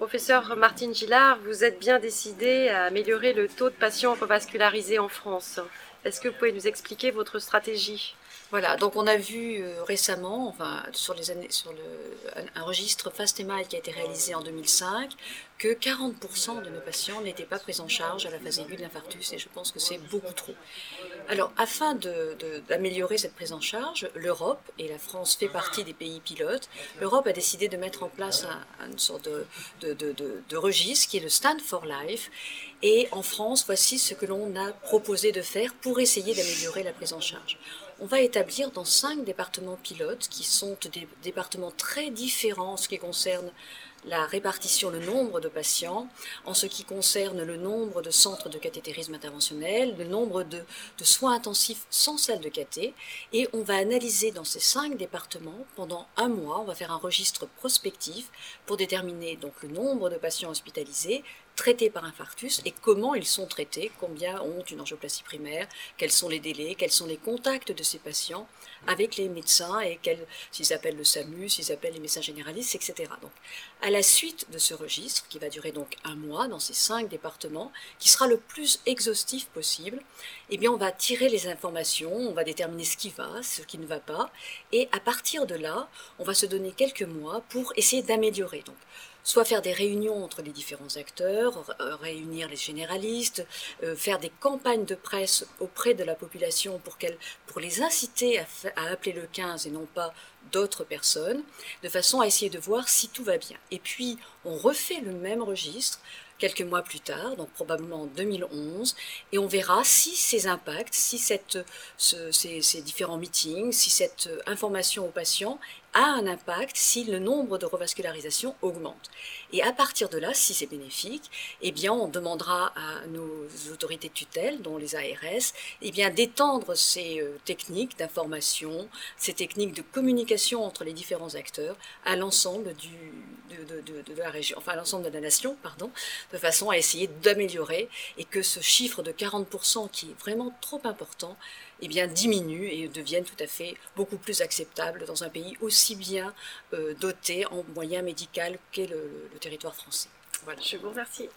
Professeur Martine Gillard, vous êtes bien décidée à améliorer le taux de patients revascularisés en France. Est-ce que vous pouvez nous expliquer votre stratégie? Voilà, donc on a vu euh, récemment, enfin, sur, les années, sur le, un, registre FASTEMA qui a été réalisé en 2005, que 40% de nos patients n'étaient pas pris en charge à la phase aiguë de l'infarctus, et je pense que c'est beaucoup trop. Alors, afin d'améliorer cette prise en charge, l'Europe, et la France fait partie des pays pilotes, l'Europe a décidé de mettre en place une sorte de, de, registre qui est le Stand for Life, et en France, voici ce que l'on a proposé de faire pour essayer d'améliorer la prise en charge. On va établir dans cinq départements pilotes, qui sont des départements très différents en ce qui concerne la répartition, le nombre de patients, en ce qui concerne le nombre de centres de cathétérisme interventionnel, le nombre de, soins intensifs sans salle de cathé, et on va analyser dans ces cinq départements pendant un mois, on va faire un registre prospectif pour déterminer donc le nombre de patients hospitalisés, traités par infarctus et comment ils sont traités, combien ont une angioplastie primaire, quels sont les délais, quels sont les contacts de ces patients avec les médecins et s'ils appellent le SAMU, s'ils appellent les médecins généralistes, etc. Donc, à la suite de ce registre, qui va durer donc un mois dans ces cinq départements, qui sera le plus exhaustif possible, eh bien, on va tirer les informations, on va déterminer ce qui va, ce qui ne va pas, et à partir de là, on va se donner quelques mois pour essayer d'améliorer. Donc, soit faire des réunions entre les différents acteurs, réunir les généralistes, euh, faire des campagnes de presse auprès de la population pour, pour les inciter à, appeler le 15 et non pas d'autres personnes, de façon à essayer de voir si tout va bien. Et puis, on refait le même registre quelques mois plus tard, donc probablement en 2011, et on verra si ces impacts, si ces, ces, différents meetings, si cette information aux patients a un impact si le nombre de revascularisations augmente. Et à partir de là, si c'est bénéfique, eh bien, on demandera à nos autorités de tutelle, dont les ARS, eh bien, d'étendre ces euh, techniques d'information, ces techniques de communication entre les différents acteurs à l'ensemble du, de, de, de, la région, enfin à l'ensemble de la nation, pardon, de façon à essayer d'améliorer et que ce chiffre de 40% qui est vraiment trop important, eh bien, diminue et devienne tout à fait beaucoup plus acceptable dans un pays aussi bien euh, doté en moyens médicaux qu'est le, le, territoire français. Voilà. Je vous remercie.